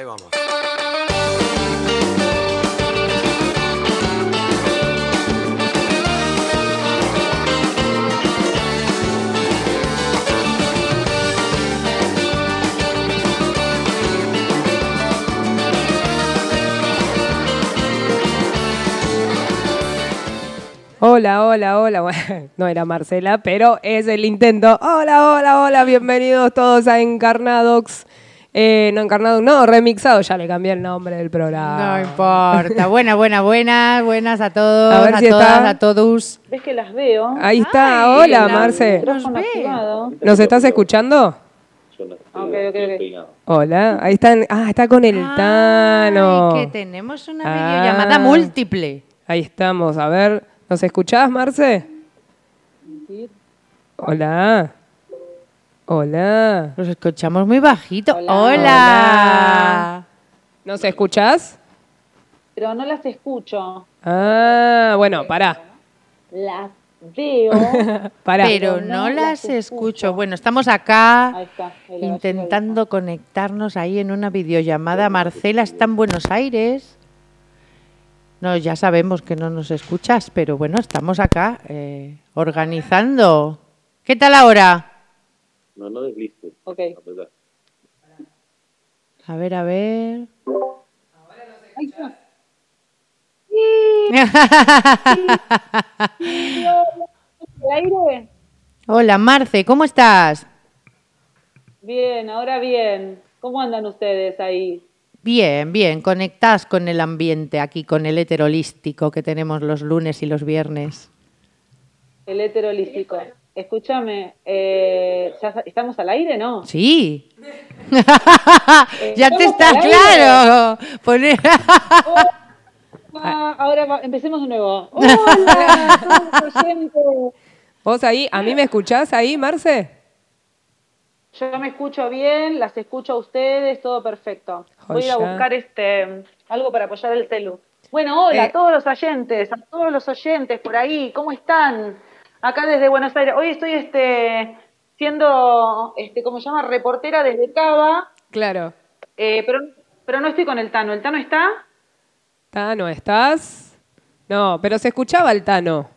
Ahí vamos. Hola, hola, hola. Bueno, no era Marcela, pero es el intento. Hola, hola, hola. Bienvenidos todos a Encarnadox. Eh, no Encarnadox, no, remixado. Ya le cambié el nombre del programa. No importa. Buenas, buenas, buenas. Buenas a todos, A ver a, si todas, está. a todos. ¿Ves que las veo? Ahí está. Ay, hola, la- Marce. ¿Nos estás escuchando? Ok, ok, ok. Hola. Ahí están. Ah, está con el Tano. Ay, que tenemos una Ah. videollamada múltiple. Ahí estamos. A ver, ¿nos escuchás, Marce? Hola. Hola. Nos escuchamos muy bajito. Hola. Hola. Hola. ¿Nos escuchás? Pero no las escucho. Ah, bueno, pará. Las veo. Pará. Pero no no las las escucho. escucho. Bueno, estamos acá Ahí está. ahí la intentando conectarnos ahí en una videollamada. Marcela está en Buenos Aires. No, ya sabemos que no nos escuchas, pero bueno, estamos acá eh, organizando. ¿Qué tal ahora? No, no deslistes. Ok. A ver, a ver. Ahí está. ¿El aire? Hola, Marce, ¿cómo estás? Bien, ahora bien. ¿Cómo andan ustedes ahí? Bien, bien, conectás con el ambiente aquí, con el heterolístico que tenemos los lunes y los viernes. El heterolístico. Escúchame, eh, ¿ya sa- ¿estamos al aire, no? Sí. ya te está claro. Poner- Ah, ahora va- empecemos de nuevo. ¡Hola! somos. ¿Vos ahí? ¿A mí me escuchás ahí, Marce? Yo me escucho bien, las escucho a ustedes, todo perfecto. Voy a ir a Joya. buscar este algo para apoyar el celu. Bueno, hola Eh. a todos los oyentes, a todos los oyentes por ahí, ¿cómo están? Acá desde Buenos Aires. Hoy estoy este siendo este ¿cómo se llama? reportera desde Cava, Claro. eh, pero pero no estoy con el Tano. ¿El Tano está? Tano, ¿estás? No, pero se escuchaba el Tano.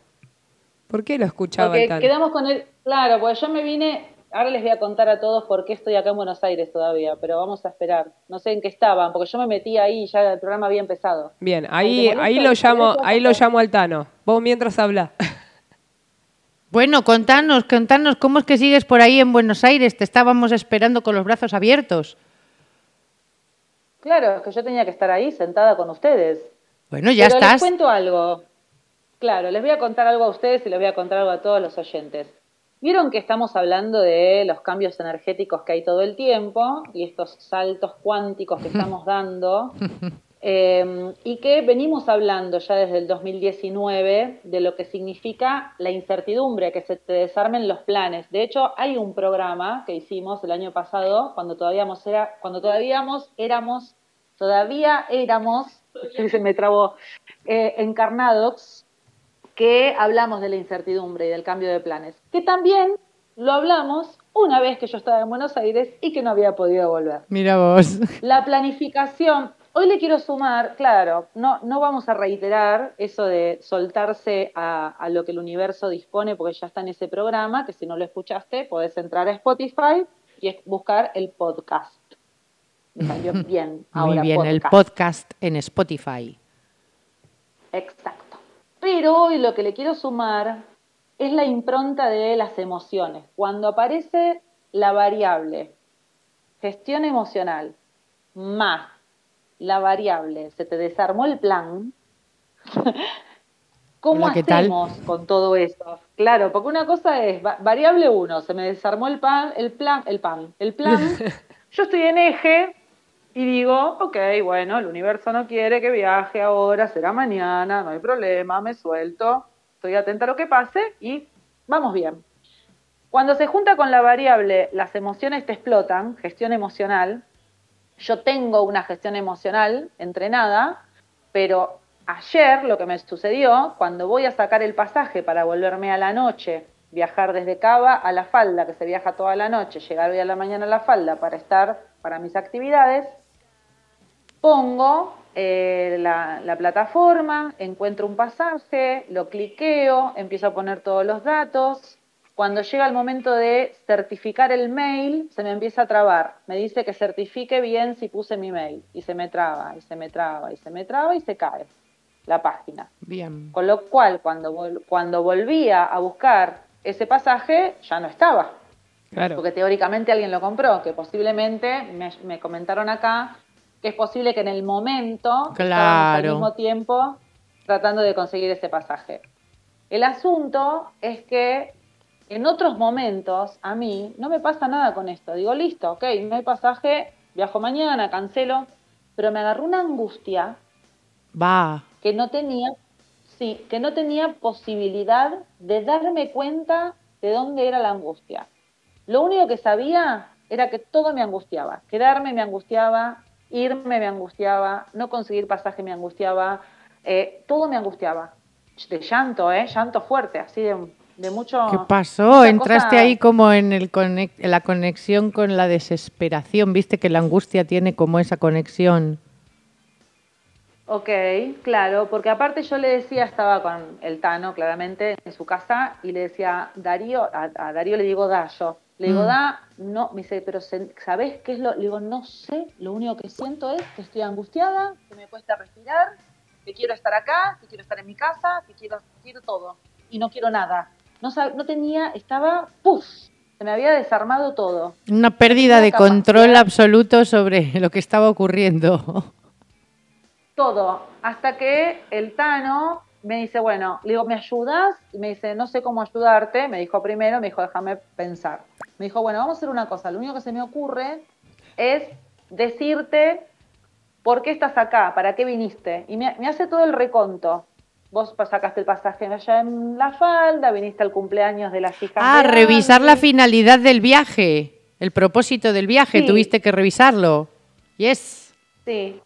¿Por qué lo escuchaba Porque el Tano? quedamos con el claro, pues yo me vine Ahora les voy a contar a todos por qué estoy acá en Buenos Aires todavía, pero vamos a esperar. No sé en qué estaban, porque yo me metí ahí y ya el programa había empezado. Bien, ahí, ¿te molesta? ahí lo ¿Te llamo, ahí lo llamo al Tano. Vos mientras habla. Bueno, contanos, contanos, ¿cómo es que sigues por ahí en Buenos Aires? Te estábamos esperando con los brazos abiertos. Claro, es que yo tenía que estar ahí sentada con ustedes. Bueno, ya Pero estás. les cuento algo. Claro, les voy a contar algo a ustedes y les voy a contar algo a todos los oyentes. Vieron que estamos hablando de los cambios energéticos que hay todo el tiempo y estos saltos cuánticos que estamos dando eh, y que venimos hablando ya desde el 2019 de lo que significa la incertidumbre, que se te desarmen los planes. De hecho, hay un programa que hicimos el año pasado cuando todavía era, cuando todavía éramos, todavía éramos, se me trabó, eh, encarnados, que hablamos de la incertidumbre y del cambio de planes, que también lo hablamos una vez que yo estaba en Buenos Aires y que no había podido volver. Mira vos. La planificación, hoy le quiero sumar, claro, no, no vamos a reiterar eso de soltarse a, a lo que el universo dispone, porque ya está en ese programa, que si no lo escuchaste, podés entrar a Spotify y buscar el podcast. Me salió bien. Muy ahora, bien, el podcast en Spotify. Exacto. Pero hoy lo que le quiero sumar es la impronta de las emociones. Cuando aparece la variable gestión emocional más la variable se te desarmó el plan, ¿cómo Hola, ¿qué tal? hacemos con todo eso? Claro, porque una cosa es va- variable 1, se me desarmó el pan, el plan, el pan, el plan. Yo estoy en eje y digo, ok, bueno, el universo no quiere que viaje ahora, será mañana, no hay problema, me suelto, estoy atenta a lo que pase y vamos bien. Cuando se junta con la variable las emociones te explotan, gestión emocional, yo tengo una gestión emocional entrenada, pero ayer lo que me sucedió, cuando voy a sacar el pasaje para volverme a la noche, viajar desde Cava a La Falda, que se viaja toda la noche, llegar hoy a la mañana a La Falda para estar para mis actividades, pongo eh, la, la plataforma, encuentro un pasaje, lo cliqueo, empiezo a poner todos los datos. Cuando llega el momento de certificar el mail, se me empieza a trabar. Me dice que certifique bien si puse mi mail. Y se me traba, y se me traba, y se me traba, y se cae la página. Bien. Con lo cual, cuando, vol- cuando volvía a buscar ese pasaje, ya no estaba. Claro. Porque teóricamente alguien lo compró, que posiblemente, me, me comentaron acá, que es posible que en el momento estábamos al Claro. mismo tiempo tratando de conseguir ese pasaje. El asunto es que en otros momentos a mí no me pasa nada con esto. Digo, listo, ok, no hay pasaje, viajo mañana, cancelo, pero me agarró una angustia Va. que no tenía, sí, que no tenía posibilidad de darme cuenta de dónde era la angustia. Lo único que sabía era que todo me angustiaba. Quedarme me angustiaba, irme me angustiaba, no conseguir pasaje me angustiaba, eh, todo me angustiaba. De llanto, ¿eh? Llanto fuerte, así de, de mucho... ¿Qué pasó? Entraste cosa- ahí como en, el en la conexión con la desesperación. Viste que la angustia tiene como esa conexión. Ok, claro, porque aparte yo le decía, estaba con el Tano claramente en su casa y le decía, Darío, a, a Darío le digo Dayo, le digo, Mm. da, no, me dice, pero ¿sabés qué es lo? Le digo, no sé, lo único que siento es que estoy angustiada, que me cuesta respirar, que quiero estar acá, que quiero estar en mi casa, que quiero, quiero todo y no quiero nada. No, tenía, estaba, ¡puf! Se me había desarmado todo. Una pérdida de control absoluto sobre lo que estaba ocurriendo. todo, hasta que el Tano me dice, bueno, le digo, ¿me ayudas? Y me dice, no sé cómo ayudarte, me dijo primero, me dijo, déjame pensar. Me dijo, bueno, vamos a hacer una cosa, lo único que se me ocurre es decirte por qué estás acá, para qué viniste. Y me, me hace todo el reconto. Vos sacaste el pasaje allá en la falda, viniste al cumpleaños de las hijas Ah, de revisar la finalidad del viaje, el propósito del viaje, Sí. tuviste que revisarlo. Yes. Sí,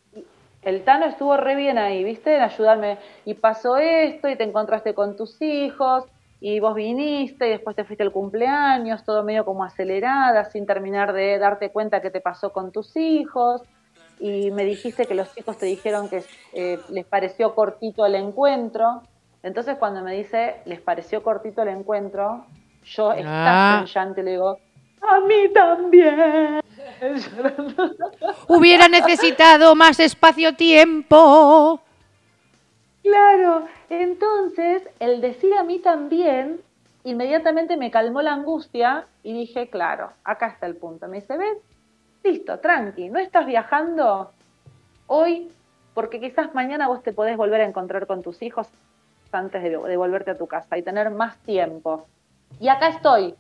el Tano estuvo re bien ahí, ¿viste? En ayudarme. Y pasó esto, y te encontraste con tus hijos, y vos viniste, y después te fuiste al cumpleaños, todo medio como acelerada, sin terminar de darte cuenta qué te pasó con tus hijos. Y me dijiste que los chicos te dijeron que eh, les pareció cortito el encuentro. Entonces, cuando me dice, les pareció cortito el encuentro, yo Ah. y le digo, a mí también. Hubiera necesitado más espacio-tiempo. Claro, entonces el decir a mí también inmediatamente me calmó la angustia y dije, claro, acá está el punto. Me dice, ¿ves? Listo, tranqui, no estás viajando hoy porque quizás mañana vos te podés volver a encontrar con tus hijos antes de, de volverte a tu casa y tener más tiempo. Y acá estoy.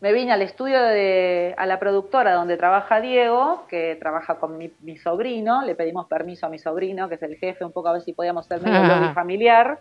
Me vine al estudio de, a la productora donde trabaja Diego, que trabaja con mi, mi sobrino, le pedimos permiso a mi sobrino, que es el jefe, un poco a ver si podíamos ser medio lobby familiar.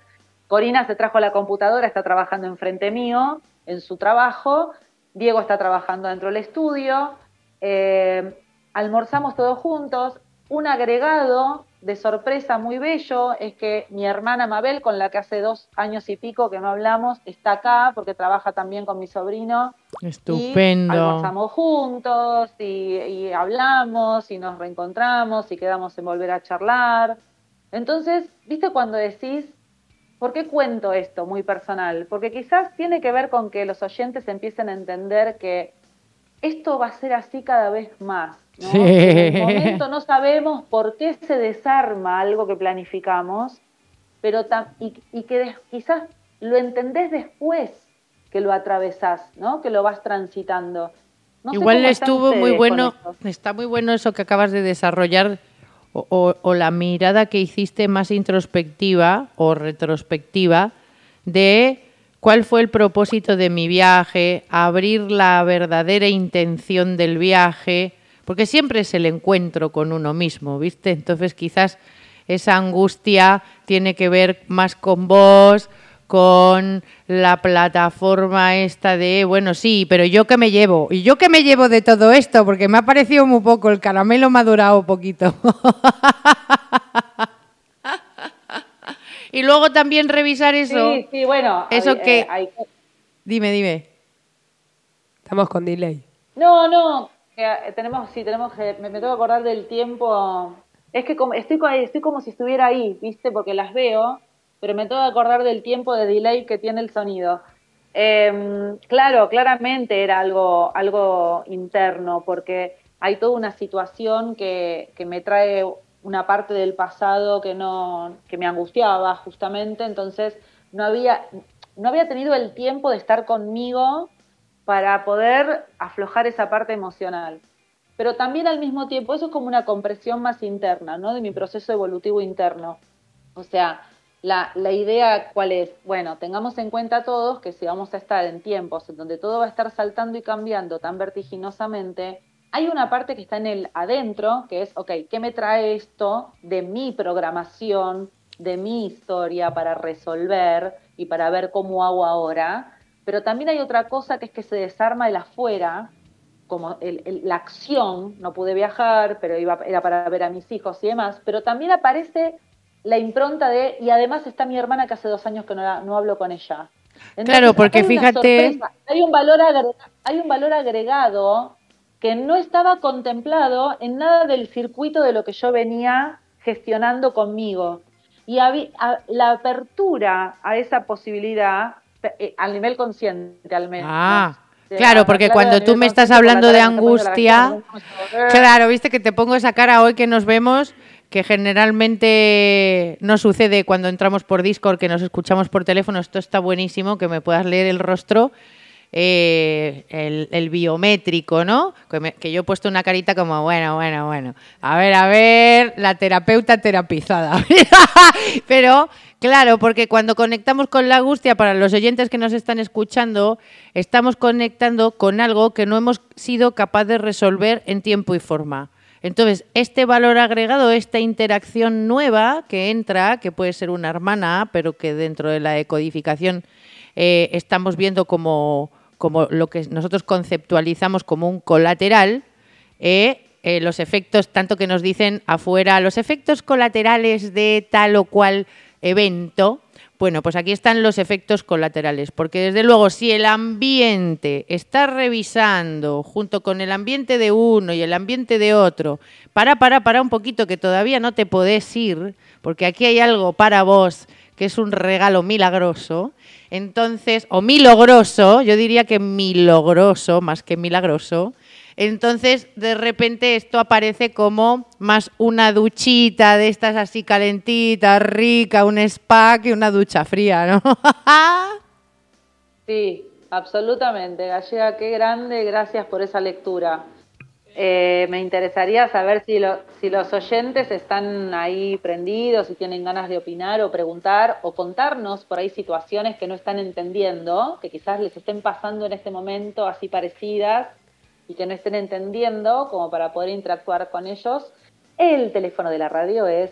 Corina se trajo la computadora, está trabajando enfrente mío, en su trabajo. Diego está trabajando dentro del estudio. Eh, almorzamos todos juntos. Un agregado de sorpresa muy bello es que mi hermana Mabel, con la que hace dos años y pico que no hablamos, está acá porque trabaja también con mi sobrino. Y Estupendo. almorzamos juntos y, y hablamos y nos reencontramos y quedamos en volver a charlar. Entonces, ¿viste cuando decís, ¿por qué cuento esto muy personal? Porque quizás tiene que ver con que los oyentes empiecen a entender que esto va a ser así cada vez más. ¿No? Sí. En el momento no sabemos por qué se desarma algo que planificamos, pero y, y que quizás lo entendés después que lo atravesás, ¿no? Que lo vas transitando. No Igual estuvo muy bueno, está muy bueno eso que acabas de desarrollar o, o- o la mirada que hiciste más introspectiva o retrospectiva de cuál fue el propósito de mi viaje, abrir la verdadera intención del viaje, porque siempre es el encuentro con uno mismo, ¿viste? Entonces quizás esa angustia tiene que ver más con vos, con la plataforma esta de, bueno, sí, pero yo qué me llevo, y yo qué me llevo de todo esto, porque me ha parecido muy poco, el caramelo me ha durado poquito. y luego también revisar eso. Sí, sí, bueno. Eso hay- que- eh, hay- Dime, dime. Estamos con delay. No, no, que, eh, tenemos, sí, tenemos que, me, me tengo que acordar del tiempo Es que como, estoy, estoy como si estuviera ahí, ¿viste? Porque las veo, pero me tengo que acordar del tiempo de delay que tiene el sonido. Eh, claro, claramente era algo, algo interno, porque hay toda una situación que, que me trae una parte del pasado que no, que me angustiaba justamente, entonces no había, no había tenido el tiempo de estar conmigo para poder aflojar esa parte emocional. Pero también al mismo tiempo, eso es como una compresión más interna, ¿no? De mi proceso evolutivo interno. O sea, la, la idea cuál es, bueno, tengamos en cuenta todos que si vamos a estar en tiempos en donde todo va a estar saltando y cambiando tan vertiginosamente, hay una parte que está en el adentro, que es, ok, ¿qué me trae esto de mi programación, de mi historia para resolver y para ver cómo hago ahora? Pero también hay otra cosa que es que se desarma el afuera, como el- el- la acción, no pude viajar, pero iba, era para ver a mis hijos y demás, pero también aparece la impronta de, y además está mi hermana que hace dos años que no, no hablo con ella. Claro, porque hay fíjate- sorpresa, Hay un, valor hay un valor agregado que no estaba contemplado en nada del circuito de lo que yo venía gestionando conmigo. Y a- la apertura a esa posibilidad, al nivel consciente al menos. Ah, claro, porque cuando tú me estás hablando de angustia, Claro, viste que te pongo esa cara hoy que nos vemos, que generalmente no sucede cuando entramos por Discord, que nos escuchamos por teléfono. Esto está buenísimo, que me puedas leer el rostro, eh, el, biométrico, ¿no? Que yo he puesto una carita como, bueno, bueno, bueno. A ver, a ver, la terapeuta terapizada. Pero, claro, porque cuando conectamos con la angustia, para los oyentes que nos están escuchando, estamos conectando con algo que no hemos sido capaz de resolver en tiempo y forma. Entonces, este valor agregado, esta interacción nueva que entra, que puede ser una hermana, pero que dentro de la decodificación eh, estamos viendo como, como lo que nosotros conceptualizamos como un colateral, eh, eh, los efectos, tanto que nos dicen afuera, los efectos colaterales de tal o cual evento. Bueno, pues aquí están los efectos colaterales, porque desde luego si el ambiente está revisando junto con el ambiente de uno y el ambiente de otro, para, para, para un poquito que todavía no te podés ir, porque aquí hay algo para vos que es un regalo milagroso, entonces, o milogroso, yo diría que milogroso más que milagroso, entonces, de repente esto aparece como más una duchita de estas así calentitas, rica, un spa que una ducha fría, ¿no? Sí, absolutamente. Gallega, qué grande, gracias por esa lectura. Eh, me interesaría saber si, si los oyentes están ahí prendidos, si tienen ganas de opinar o preguntar o contarnos por ahí situaciones que no están entendiendo, que quizás les estén pasando en este momento así parecidas y que no estén entendiendo como para poder interactuar con ellos. El teléfono de la radio es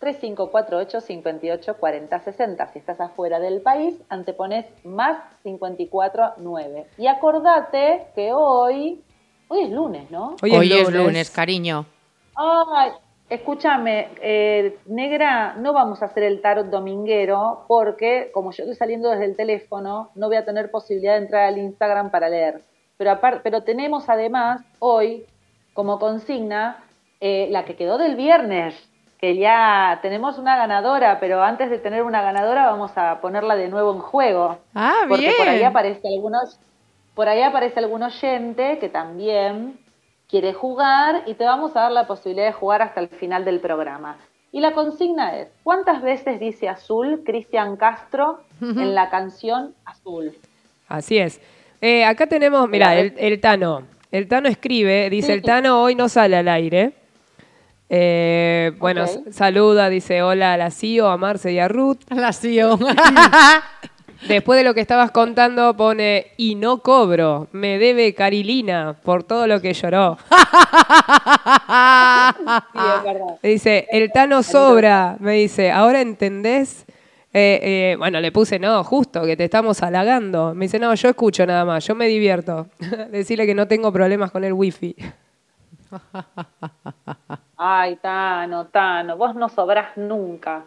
3548 58 40 60. Si estás afuera del país, antepones más 549. Y acordate que hoy, hoy es lunes, ¿no? Hoy, es lunes, cariño. Ay, escúchame, eh, negra, no vamos a hacer el tarot dominguero porque como yo estoy saliendo desde el teléfono, no voy a tener posibilidad de entrar al Instagram para leer. Pero, apar- pero tenemos además hoy como consigna eh, la que quedó del viernes, que ya tenemos una ganadora, pero antes de tener una ganadora vamos a ponerla de nuevo en juego. Ah, Porque por ahí aparece algunos, por ahí aparece algún oyente que también quiere jugar y te vamos a dar la posibilidad de jugar hasta el final del programa. Y la consigna es, ¿cuántas veces dice azul Cristian Castro en la canción Azul? Así es. Eh, acá tenemos, mira, Mira, el, el Tano. El Tano escribe, dice, Sí. el Tano hoy no sale al aire. Eh, bueno, saluda, dice hola a la CIO, a Marce y a Ruth. La CEO. Después de lo que estabas contando, pone, y no cobro, me debe Carilina por todo lo que lloró. Sí, es verdad. Dice, el Tano sobra, me dice, ¿ahora entendés? Eh, eh, bueno, le puse, no, justo, que te estamos halagando. Me dice, no, yo escucho nada más, yo me divierto. Decirle que no tengo problemas con el wifi. Ay, Tano, Tano, vos no sobrás nunca.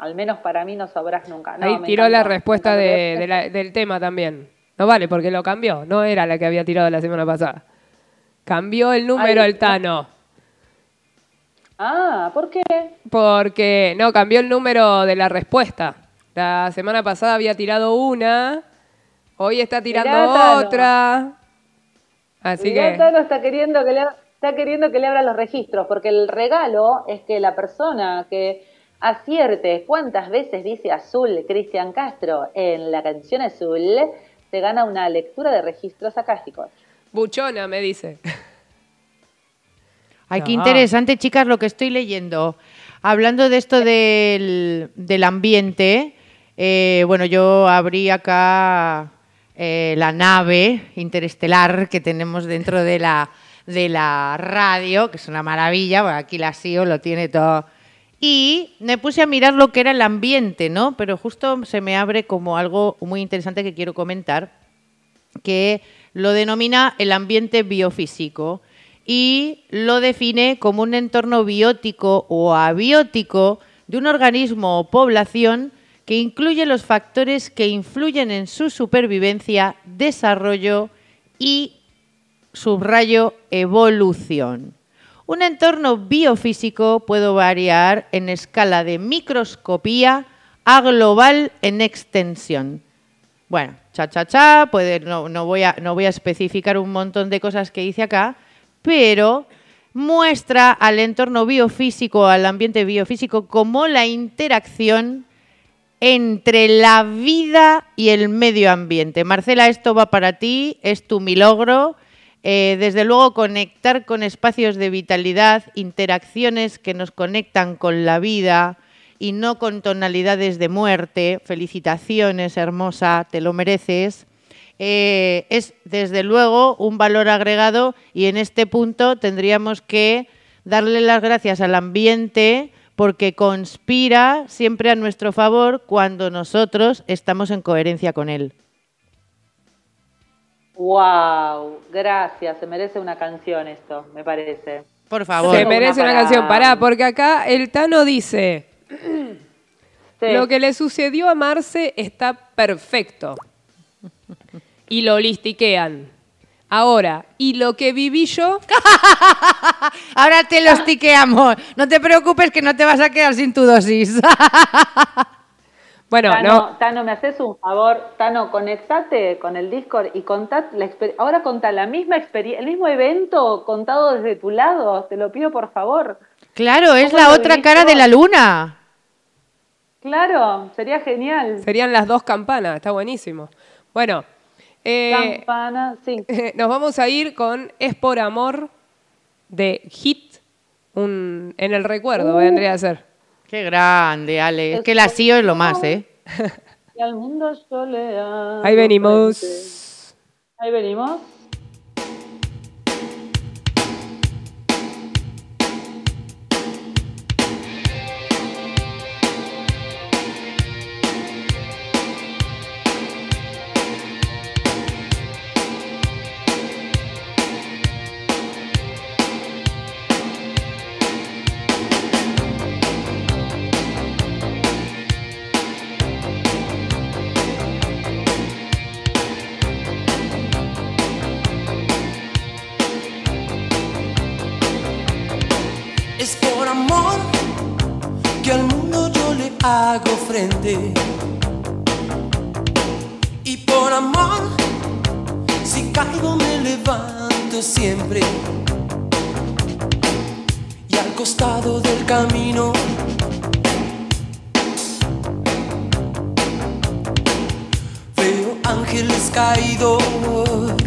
Al menos para mí no sobrás nunca. No, Ahí tiró la encantó, respuesta encantó. de- de la- del tema también. No vale, porque lo cambió, no era la que había tirado la semana pasada. Cambió el número Ay, el Tano. Ah, ¿por qué? Porque, no, cambió el número de la respuesta. La semana pasada había tirado una, hoy está tirando Mirá, otra. Así Mirá, que, Tano está queriendo que le está queriendo que le abra los registros, porque el regalo es que la persona que acierte cuántas veces dice azul Cristian Castro en la canción azul, se gana una lectura de registros acásticos. buchona me dice. Ay, qué No. interesante, chicas, lo que estoy leyendo. Hablando de esto del, del ambiente, eh, bueno, yo abrí acá eh, la nave interestelar que tenemos dentro de la, de la radio, que es una maravilla, bueno, aquí la SIO lo tiene todo. Y me puse a mirar lo que era el ambiente, ¿no? Pero justo se me abre como algo muy interesante que quiero comentar que lo denomina el ambiente biofísico y lo define como un entorno biótico o abiótico de un organismo o población que incluye los factores que influyen en su supervivencia, desarrollo y, subrayo, evolución. Un entorno biofísico puede variar en escala de microscopía a global en extensión. Bueno, cha cha cha, no, voy a, no voy a especificar un montón de cosas que dice acá, pero muestra al entorno biofísico, al ambiente biofísico, como la interacción entre la vida y el medio ambiente. Marcela, esto va para ti, es tu milagro. Eh, desde luego, conectar con espacios de vitalidad, interacciones que nos conectan con la vida y no con tonalidades de muerte. Felicitaciones, hermosa, te lo mereces. Eh, es desde luego un valor agregado y en este punto tendríamos que darle las gracias al ambiente porque conspira siempre a nuestro favor cuando nosotros estamos en coherencia con él. Wow, gracias, se merece una canción esto, me parece. Por favor. Se merece una canción. Pará, porque acá el Tano dice, Sí. lo que le sucedió a Marce está perfecto. Y lo listiquean. Ahora, y lo que viví yo, Ahora te los tiqueamos. No te preocupes que no te vas a quedar sin tu dosis. bueno, Tano, no, Tano, ¿me haces un favor? Tano, conectate con el Discord y contá la ahora contá la misma experiencia, el mismo evento contado desde tu lado, te lo pido por favor. claro, es ¿Cómo la otra viviste cara de la luna. Claro, sería genial. serían las dos campanas, está buenísimo. Bueno, eh, Campana, sí. nos vamos a ir con Es por Amor de Hit, un, en el recuerdo, vendría a ser. Qué grande, Ale. Es que la SIO es lo más, ¿eh? Y al mundo yo le hago Ahí venimos. Ahí venimos. Que al mundo yo le hago frente. Y por amor, si caigo me levanto siempre. Y al costado del camino ángeles caídos.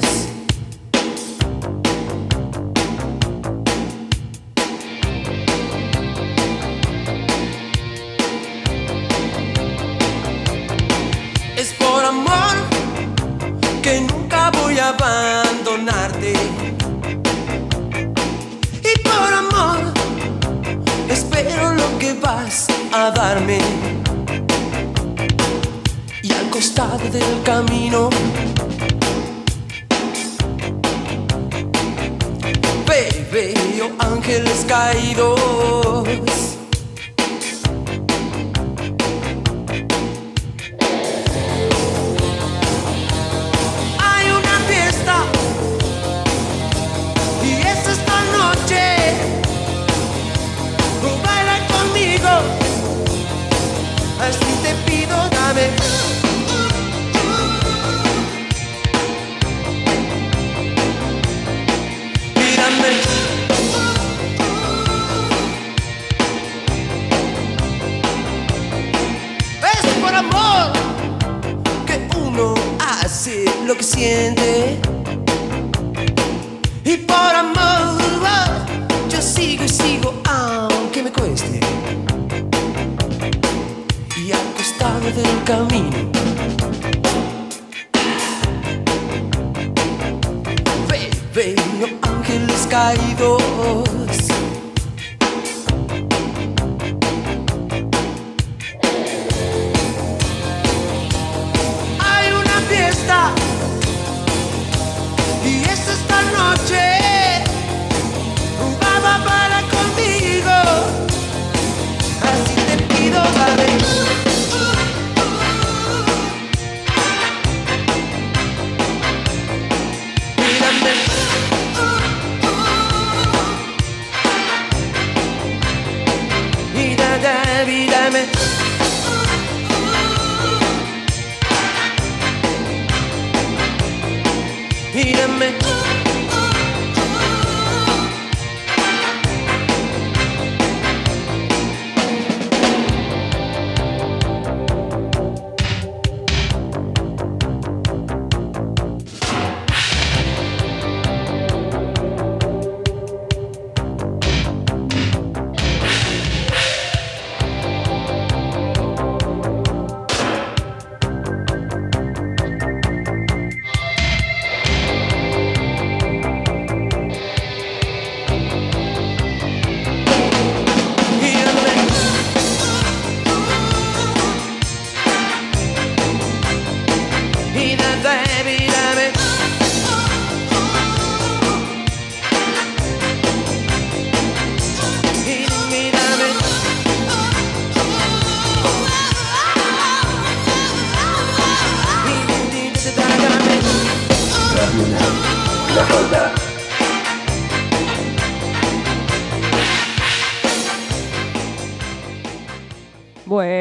Camino ve- ángeles caídos.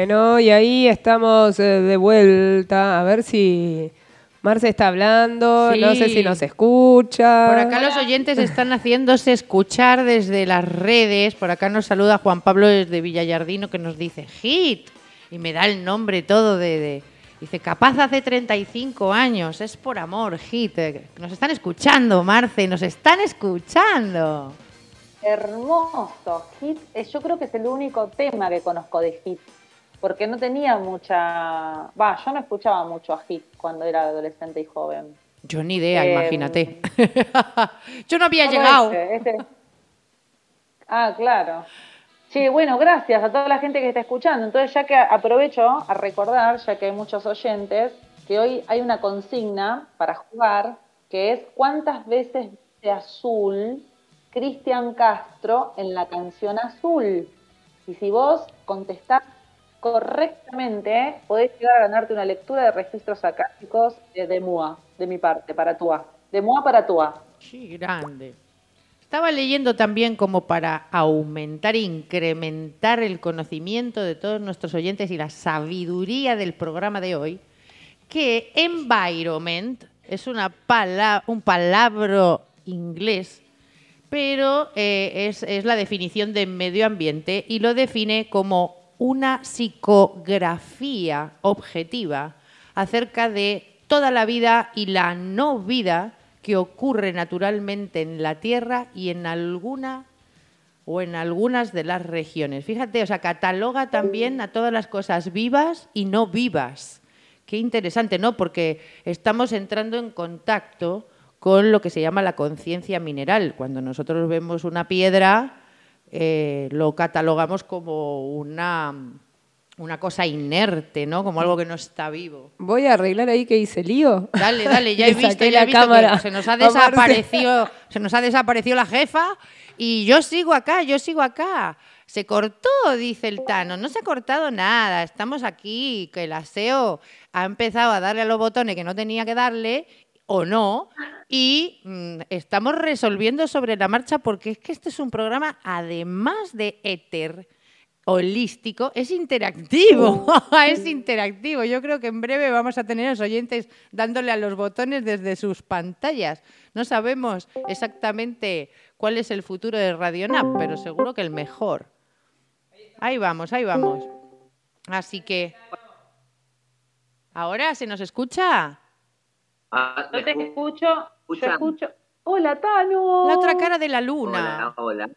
Bueno, y ahí estamos eh, de vuelta. A ver si Marce está hablando. Sí. No sé si nos escucha. Por acá los oyentes están haciéndose escuchar desde las redes. Por acá nos saluda Juan Pablo desde Villallardino que nos dice Hit. Y me da el nombre todo de... de- dice, capaz hace 35 años. Es por amor, Hit. Eh, Nos están escuchando, Marce. Nos están escuchando. Hermoso. Hit, yo creo que es el único tema que conozco de Hit. Porque no tenía mucha. Va, yo no escuchaba mucho a Hit cuando era adolescente y joven. Yo ni idea, Eh, imagínate. Yo no había ¿Cómo llegado. este? Este- Ah, claro. Sí, bueno, gracias a toda la gente que está escuchando. Entonces, ya que aprovecho a recordar, ya que hay muchos oyentes, que hoy hay una consigna para jugar, que es ¿cuántas veces de azul Cristian Castro en la canción Azul? Y si vos contestás correctamente, podés llegar a ganarte una lectura de registros acásticos de, de MUA, de mi parte, para TUA. De MUA para TUA. Sí, grande. Estaba leyendo también como para aumentar incrementar el conocimiento de todos nuestros oyentes y la sabiduría del programa de hoy, que environment es una un palabra inglés, pero eh, es, es la definición de medio ambiente y lo define como una psicografía objetiva acerca de toda la vida y la no vida que ocurre naturalmente en la Tierra y en alguna o en algunas de las regiones. Fíjate, o sea, cataloga también a todas las cosas vivas y no vivas. Qué interesante, ¿no? Porque estamos entrando en contacto con lo que se llama la conciencia mineral. Cuando nosotros vemos una piedra, eh, lo catalogamos como una, una cosa inerte, ¿no? Como algo que no está vivo. Voy a arreglar ahí que hice lío. Dale, dale, ya he visto, ya he que cámara se nos ha desaparecido, se nos ha desaparecido la jefa y yo sigo acá, yo sigo acá. Se cortó, dice el Tano. No se ha cortado nada. Estamos aquí, que el aseo ha empezado a darle a los botones que no tenía que darle o no. Y mm, estamos resolviendo sobre la marcha porque es que este es un programa, además de éter, holístico es interactivo. es interactivo. Yo creo que en breve vamos a tener a los oyentes dándole a los botones desde sus pantallas. No sabemos exactamente cuál es el futuro de Radionap, pero seguro que el mejor. Ahí vamos, ahí vamos. Así que. ¿Ahora se nos escucha? Ah, No ¿me te escu- escucho, yo escuchan? escucho. Hola, Tano. La otra cara de la luna. Hola, hola.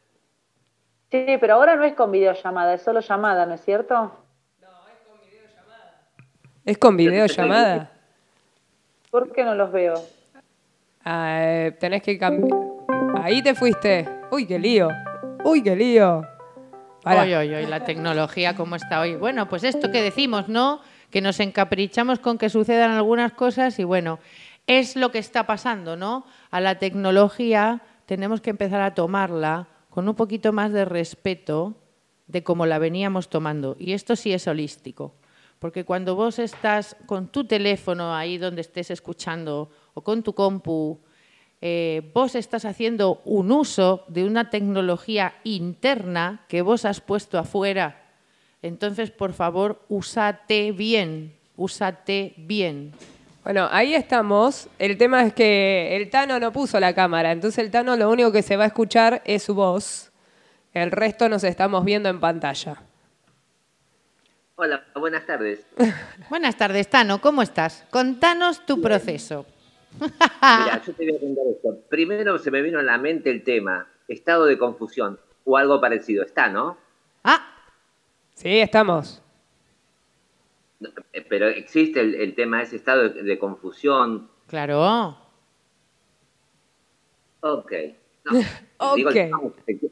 Sí, pero ahora no es con videollamada, es solo llamada, ¿no es cierto? ¿Es con videollamada? ¿Por qué no los veo? Ah, eh, tenés que cambiar. Ahí te fuiste. Uy, qué lío. Uy, qué lío. Pará. Oy, oy, oy, la tecnología cómo está hoy. Bueno, pues esto que decimos, ¿no? Que nos encaprichamos con que sucedan algunas cosas y bueno, es lo que está pasando, ¿no? A la tecnología tenemos que empezar a tomarla con un poquito más de respeto de cómo la veníamos tomando. Y esto sí es holístico. Porque cuando vos estás con tu teléfono ahí donde estés escuchando o con tu compu, eh, vos estás haciendo un uso de una tecnología interna que vos has puesto afuera. Entonces, por favor, úsate bien, úsate bien. Bueno, ahí estamos. El tema es que el Tano no puso la cámara, entonces el Tano lo único que se va a escuchar es su voz. El resto nos estamos viendo en pantalla. Hola, buenas tardes. Buenas tardes, Tano, ¿cómo estás? Contanos tu proceso. Mira, yo te voy a contar esto. Primero se me vino a la mente el tema, estado de confusión, o algo parecido. Está, ¿no? Ah, Sí, estamos. Eh, Pero existe el, el tema, ese estado de, de confusión. claro. Ok. No, digo el Ok. tema musical.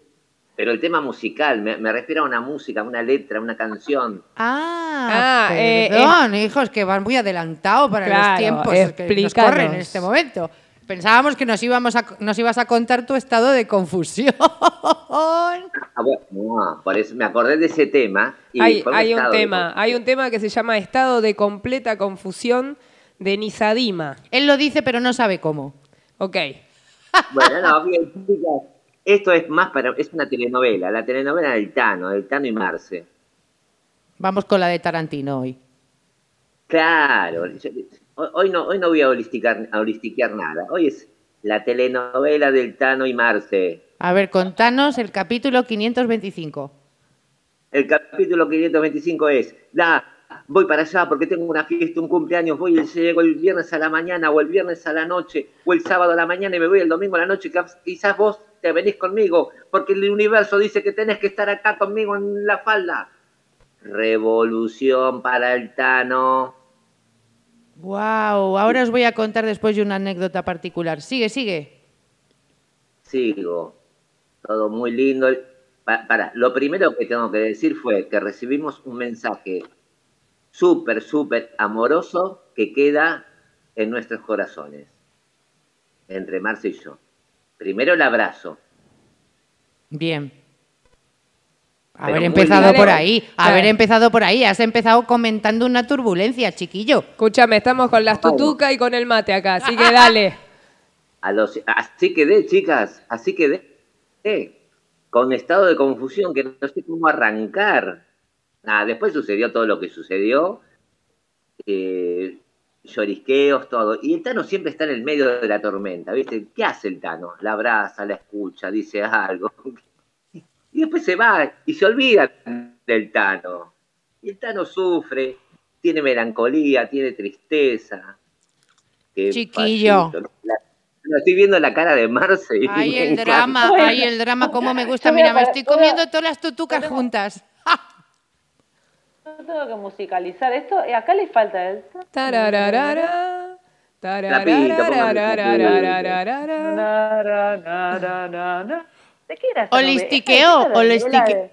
pero el tema musical, me, me refiero a una música, una letra, una canción. Ah, Ah, eh, hijos, que van muy adelantado para Claro, los tiempos que nos corren en este momento. Pensábamos que nos, íbamos a, nos ibas a contar tu estado de confusión. Ah, bueno, no, por eso me acordé de ese tema. Y Hay, un de tema, hay un tema que se llama Estado de completa confusión de Nisadima. Él lo dice, pero no sabe cómo. Ok. Bueno, no, bien, chicas, esto es más para, es una telenovela, la telenovela del Tano, del Tano y Marce. Vamos con la de Tarantino hoy. Claro, yo- hoy no, hoy no voy a holisticar, a holistiquear nada, hoy es la telenovela del Tano y Marce. A ver, contanos el capítulo 525. El capítulo 525 es, da, voy para allá porque tengo una fiesta, un cumpleaños, voy y llego el viernes a la mañana o el viernes a la noche o el sábado a la mañana y me voy el domingo a la noche, quizás vos te venís conmigo porque el universo dice que tenés que estar acá conmigo en la falda. Revolución para el Tano. Wow, ahora os voy a contar después de una anécdota particular. Sigue, sigue. Sigo. Todo muy lindo. Pa- Para, lo primero que tengo que decir fue que recibimos un mensaje súper, súper amoroso que queda en nuestros corazones, entre Marce y yo. Primero el abrazo. Bien. Haber empezado bien. por ahí, haber empezado por ahí. Has empezado comentando una turbulencia, chiquillo. Escúchame, estamos con las tutucas y con el mate acá, así que dale. A los, así quedé, chicas, así quedé. Eh, Con estado de confusión que no sé cómo arrancar. Nada, después sucedió todo lo que sucedió. Eh, llorisqueos, todo. Y el Tano siempre está en el medio de la tormenta, ¿viste? ¿Qué hace el Tano? La abraza, la escucha, dice algo. Y después se va y se olvida del Tano. Y el Tano sufre, tiene melancolía, tiene tristeza. Chiquillo. Estoy viendo la cara de Marce. Ay, el drama, ay, el drama, cómo me gusta. Mira, me estoy comiendo todas las tutucas juntas. Yo tengo que musicalizar esto. Eh, acá le falta el... Tarararara. Tarararara. ¿De qué era? Holistiqueo,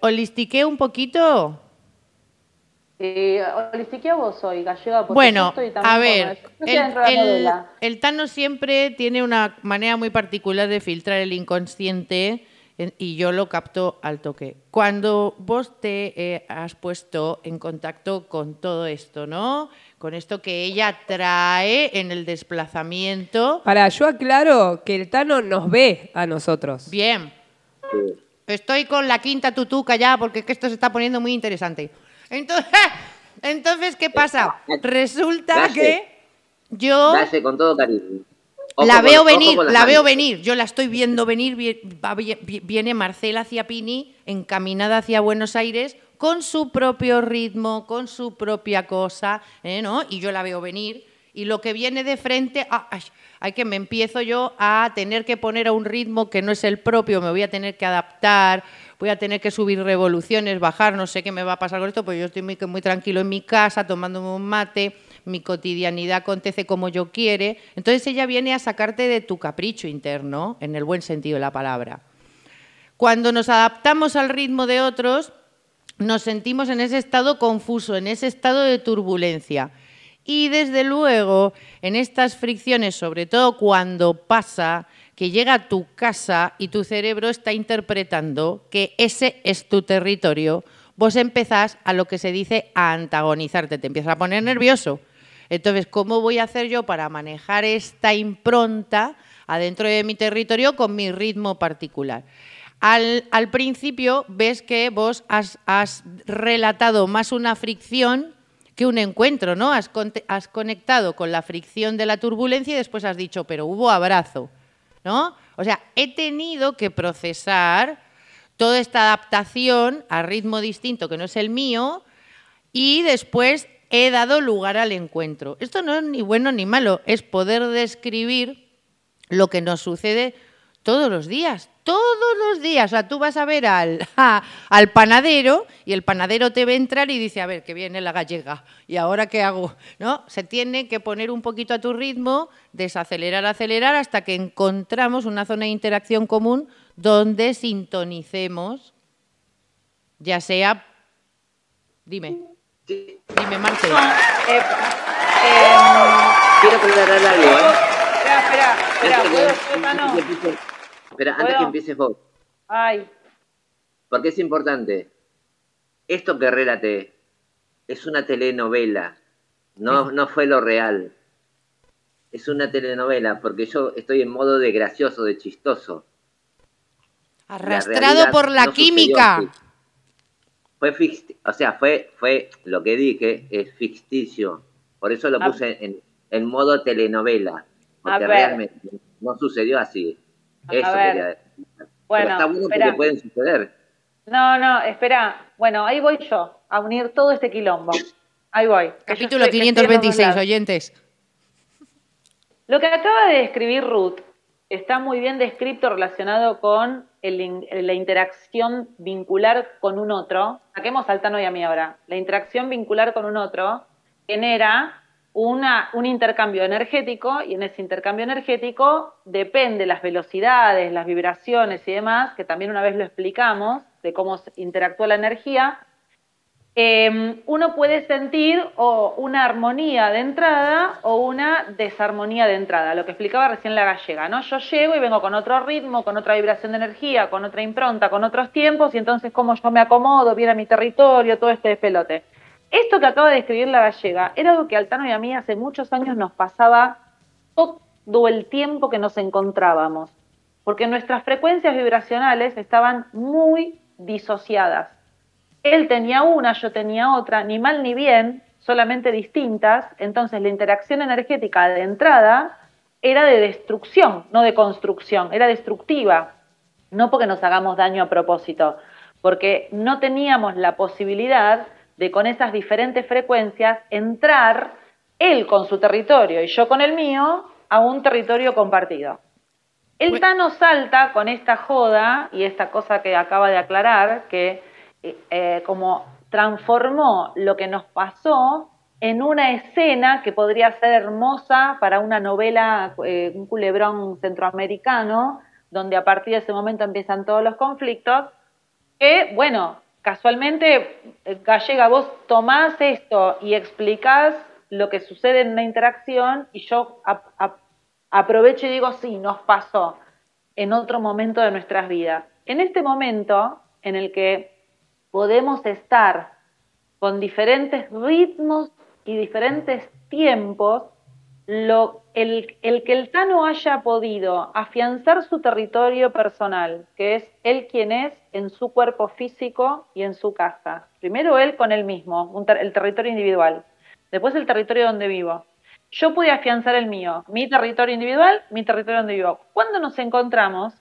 holistique- un poquito. Eh, holistiqueo vos soy, gallega, porque yo Bueno, estoy a ver, el, Tano siempre tiene una manera muy particular de filtrar el inconsciente en- y yo lo capto al toque. Cuando vos te eh, has puesto en contacto con todo esto, ¿no? Con esto que ella trae en el desplazamiento. Para, yo aclaro que el Tano nos ve a nosotros. Bien. Sí. Estoy con la quinta tutuca ya porque es que esto se está poniendo muy interesante. Entonces, entonces ¿qué pasa? Resulta Galle. que yo con todo cariño. Ojo la veo venir, la veo venir. Yo la estoy viendo venir. Viene Marcela Ciapini encaminada hacia Buenos Aires con su propio ritmo, con su propia cosa, ¿eh, ¿no? Y yo la veo venir. Y lo que viene de frente, ah, ay, hay que me empiezo yo a tener que poner a un ritmo que no es el propio, me voy a tener que adaptar, voy a tener que subir revoluciones, bajar, no sé qué me va a pasar con esto, pues yo estoy muy, muy tranquilo en mi casa, tomándome un mate, mi cotidianidad acontece como yo quiere. Entonces ella viene a sacarte de tu capricho interno, en el buen sentido de la palabra. Cuando nos adaptamos al ritmo de otros, nos sentimos en ese estado confuso, en ese estado de turbulencia. Y desde luego, en estas fricciones, sobre todo cuando pasa que llega a tu casa y tu cerebro está interpretando que ese es tu territorio, vos empezás a lo que se dice a antagonizarte, te empiezas a poner nervioso. Entonces, ¿cómo voy a hacer yo para manejar esta impronta adentro de mi territorio con mi ritmo particular? Al, principio ves que vos has relatado más una fricción que un encuentro, ¿no? Has, has conectado con la fricción de la turbulencia y después has dicho, pero hubo abrazo, ¿no? O sea, he tenido que procesar toda esta adaptación a ritmo distinto que no es el mío y después he dado lugar al encuentro. Esto no es ni bueno ni malo, es poder describir lo que nos sucede todos los días, todos los días. O sea, tú vas a ver al, al panadero y el panadero te ve entrar y dice, a ver, que viene la gallega, ¿y ahora qué hago? ¿No? Se tiene que poner un poquito a tu ritmo, desacelerar, acelerar, hasta que encontramos una zona de interacción común donde sintonicemos, ya sea... Dime, dime, Marce. Eh, eh, Quiero aclarar algo, ¿eh? espera, espera, espera, ¿puedo, Espera, antes ¿Puedo? que empieces vos. Ay, Porque es importante. Esto que relaté es una telenovela. No, no fue lo real. Es una telenovela porque yo estoy en modo de gracioso, de chistoso. Arrastrado por la no química. Fue o sea, fue, fue lo que dije, es ficticio. Por eso lo puse en, en modo telenovela. Porque realmente no sucedió así. Eso quería decir. Bueno, Pero está bueno espera. porque pueden suceder. No, no, espera. Bueno, ahí voy yo a unir todo este quilombo. Ahí voy. Capítulo estoy- que estoy en los dos 526, lados. oyentes. Lo que acaba de describir Ruth está muy bien descrito relacionado con el la interacción vincular con un otro. Saquemos al Tano y a mí ahora. La interacción vincular con un otro genera una, un intercambio energético y en ese intercambio energético depende las velocidades, las vibraciones y demás, que también una vez lo explicamos, de cómo interactúa la energía, eh, uno puede sentir o una armonía de entrada o una desarmonía de entrada, lo que explicaba recién la gallega, ¿no? Yo llego y vengo con otro ritmo, con otra vibración de energía, con otra impronta, con otros tiempos, y entonces cómo yo me acomodo, viene a mi territorio, todo este despelote. Esto que acaba de describir la gallega era algo que Altano y a mí hace muchos años nos pasaba todo el tiempo que nos encontrábamos, porque nuestras frecuencias vibracionales estaban muy disociadas. Él tenía una, yo tenía otra, ni mal ni bien, solamente distintas, entonces la interacción energética de entrada era de destrucción, no de construcción, era destructiva, no porque nos hagamos daño a propósito, porque no teníamos la posibilidad de con esas diferentes frecuencias entrar él con su territorio y yo con el mío a un territorio compartido. El Tano salta con esta joda y esta cosa que acaba de aclarar, que eh, como transformó lo que nos pasó en una escena que podría ser hermosa para una novela, eh, un culebrón centroamericano, donde a partir de ese momento empiezan todos los conflictos, que, bueno, casualmente, eh, Gallega, vos tomás esto y explicás lo que sucede en una interacción y yo aprovecho y digo, sí, nos pasó en otro momento de nuestras vidas. En este momento en el que podemos estar con diferentes ritmos y diferentes tiempos, lo, el, el, que el Tano haya podido afianzar su territorio personal, que es él quien es en su cuerpo físico y en su casa. Primero él con él mismo, el territorio individual. Después el territorio donde vivo. Yo pude afianzar el mío, mi territorio individual, mi territorio donde vivo. Cuando nos encontramos,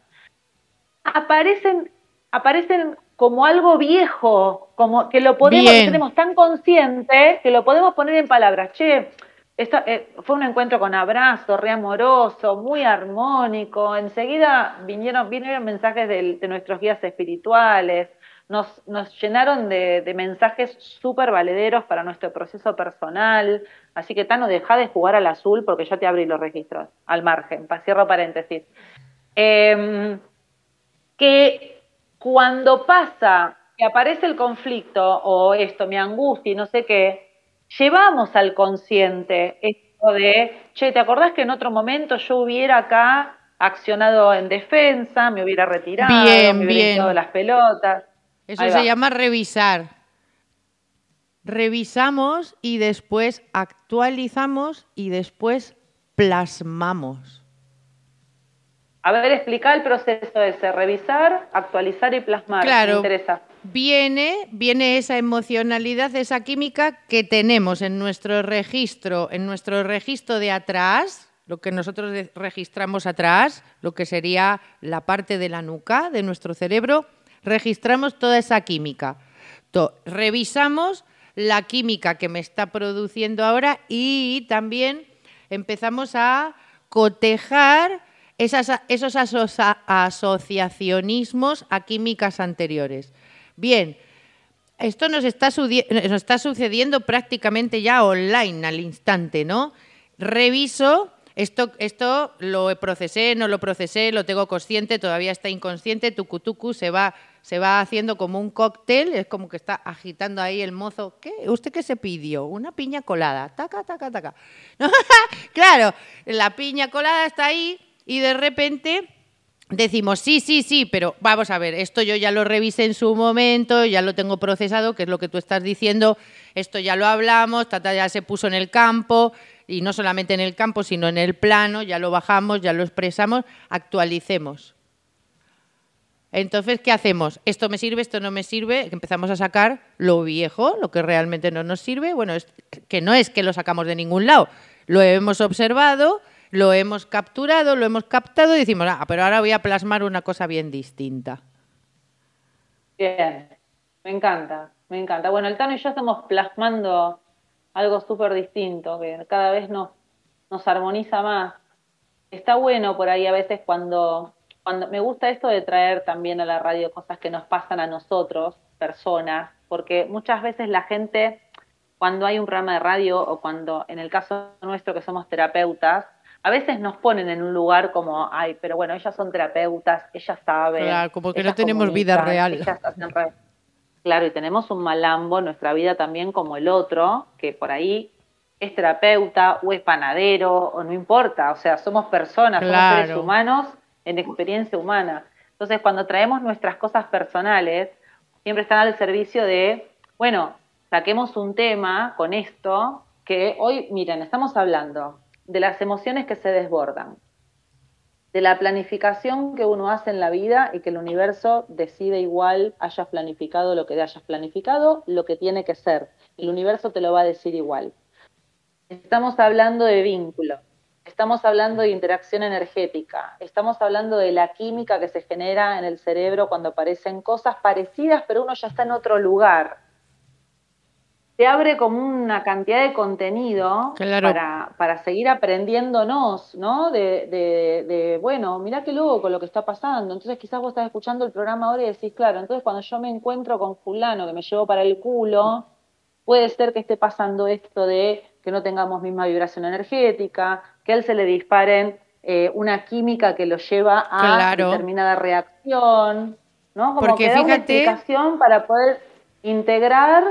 aparecen, aparecen como algo viejo, como que lo podemos, tenemos tan consciente que lo podemos poner en palabras. Che, eh, fue un encuentro con abrazo, re amoroso, muy armónico. Enseguida vinieron, vinieron mensajes de, nuestros guías espirituales. Nos, nos llenaron de, mensajes súper valederos para nuestro proceso personal. Así que, Tano, deja de jugar al azul porque ya te abrí los registros, al margen. Cierro paréntesis. Em, que cuando pasa que aparece el conflicto o esto, mi angustia y no sé qué, llevamos al consciente esto de, che, ¿te acordás que en otro momento yo hubiera acá accionado en defensa, me hubiera retirado, me hubiera tirado las pelotas? Eso se llama revisar. Revisamos y después actualizamos y después plasmamos. A ver, explica el proceso ese, revisar, actualizar y plasmar. Claro. Me interesa viene, viene esa emocionalidad, esa química que tenemos en nuestro registro, en nuestro registro de atrás, lo que nosotros registramos atrás, lo que sería la parte de la nuca de nuestro cerebro, registramos toda esa química. revisamos la química que me está produciendo ahora y también empezamos a cotejar esos asociacionismos a químicas anteriores. Bien, esto nos está, está sucediendo prácticamente ya online al instante, ¿no? Reviso, esto, esto lo procesé, no lo procesé, lo tengo consciente, todavía está inconsciente, tucu se va, se va haciendo como un cóctel, es como que está agitando ahí el mozo. ¿Qué? ¿Usted qué se pidió? Una piña colada. Taca, taca, taca. claro, la piña colada está ahí y de repente decimos, sí, sí, sí, pero vamos a ver, esto yo ya lo revisé en su momento, ya lo tengo procesado, que es lo que tú estás diciendo, esto ya lo hablamos, Tata ya se puso en el campo, y no solamente en el campo, sino en el plano, ya lo bajamos, ya lo expresamos, actualicemos. Entonces, ¿qué hacemos? ¿Esto me sirve? ¿Esto no me sirve? Empezamos a sacar lo viejo, lo que realmente no nos sirve. Bueno, es que no es que lo sacamos de ningún lado, lo hemos observado, lo hemos capturado, lo hemos captado y decimos, ah, pero ahora voy a plasmar una cosa bien distinta. Bien, me encanta, me encanta. Bueno, el Tano y yo estamos plasmando algo súper distinto, que cada vez nos, nos armoniza más. Está bueno por ahí a veces cuando, cuando me gusta esto de traer también a la radio cosas que nos pasan a nosotros, personas, porque muchas veces la gente, cuando hay un programa de radio o cuando, en el caso nuestro que somos terapeutas, a veces nos ponen en un lugar como, ay, pero bueno, ellas son terapeutas, ellas saben. Claro, como que no tenemos vida real. Claro, y tenemos un malambo en nuestra vida también como el otro, que por ahí es terapeuta o es panadero o no importa, o sea, somos personas, somos seres humanos en experiencia humana. Entonces, cuando traemos nuestras cosas personales, siempre están al servicio de, bueno, saquemos un tema con esto que hoy, miren, estamos hablando de las emociones que se desbordan, de la planificación que uno hace en la vida y que el universo decide igual, hayas planificado lo que hayas planificado, lo que tiene que ser. El universo te lo va a decir igual. Estamos hablando de vínculo, estamos hablando de interacción energética, estamos hablando de la química que se genera en el cerebro cuando aparecen cosas parecidas, pero uno ya está en otro lugar te abre como una cantidad de contenido para, para, seguir aprendiéndonos, ¿no? De, de, de, bueno, mirá qué loco lo que está pasando. Entonces quizás vos estás escuchando el programa ahora y decís, claro, entonces cuando yo me encuentro con fulano que me llevo para el culo, puede ser que esté pasando esto de que no tengamos misma vibración energética, que él se le disparen eh, una química que lo lleva a determinada reacción, ¿no? Como Porque que da una explicación para poder integrar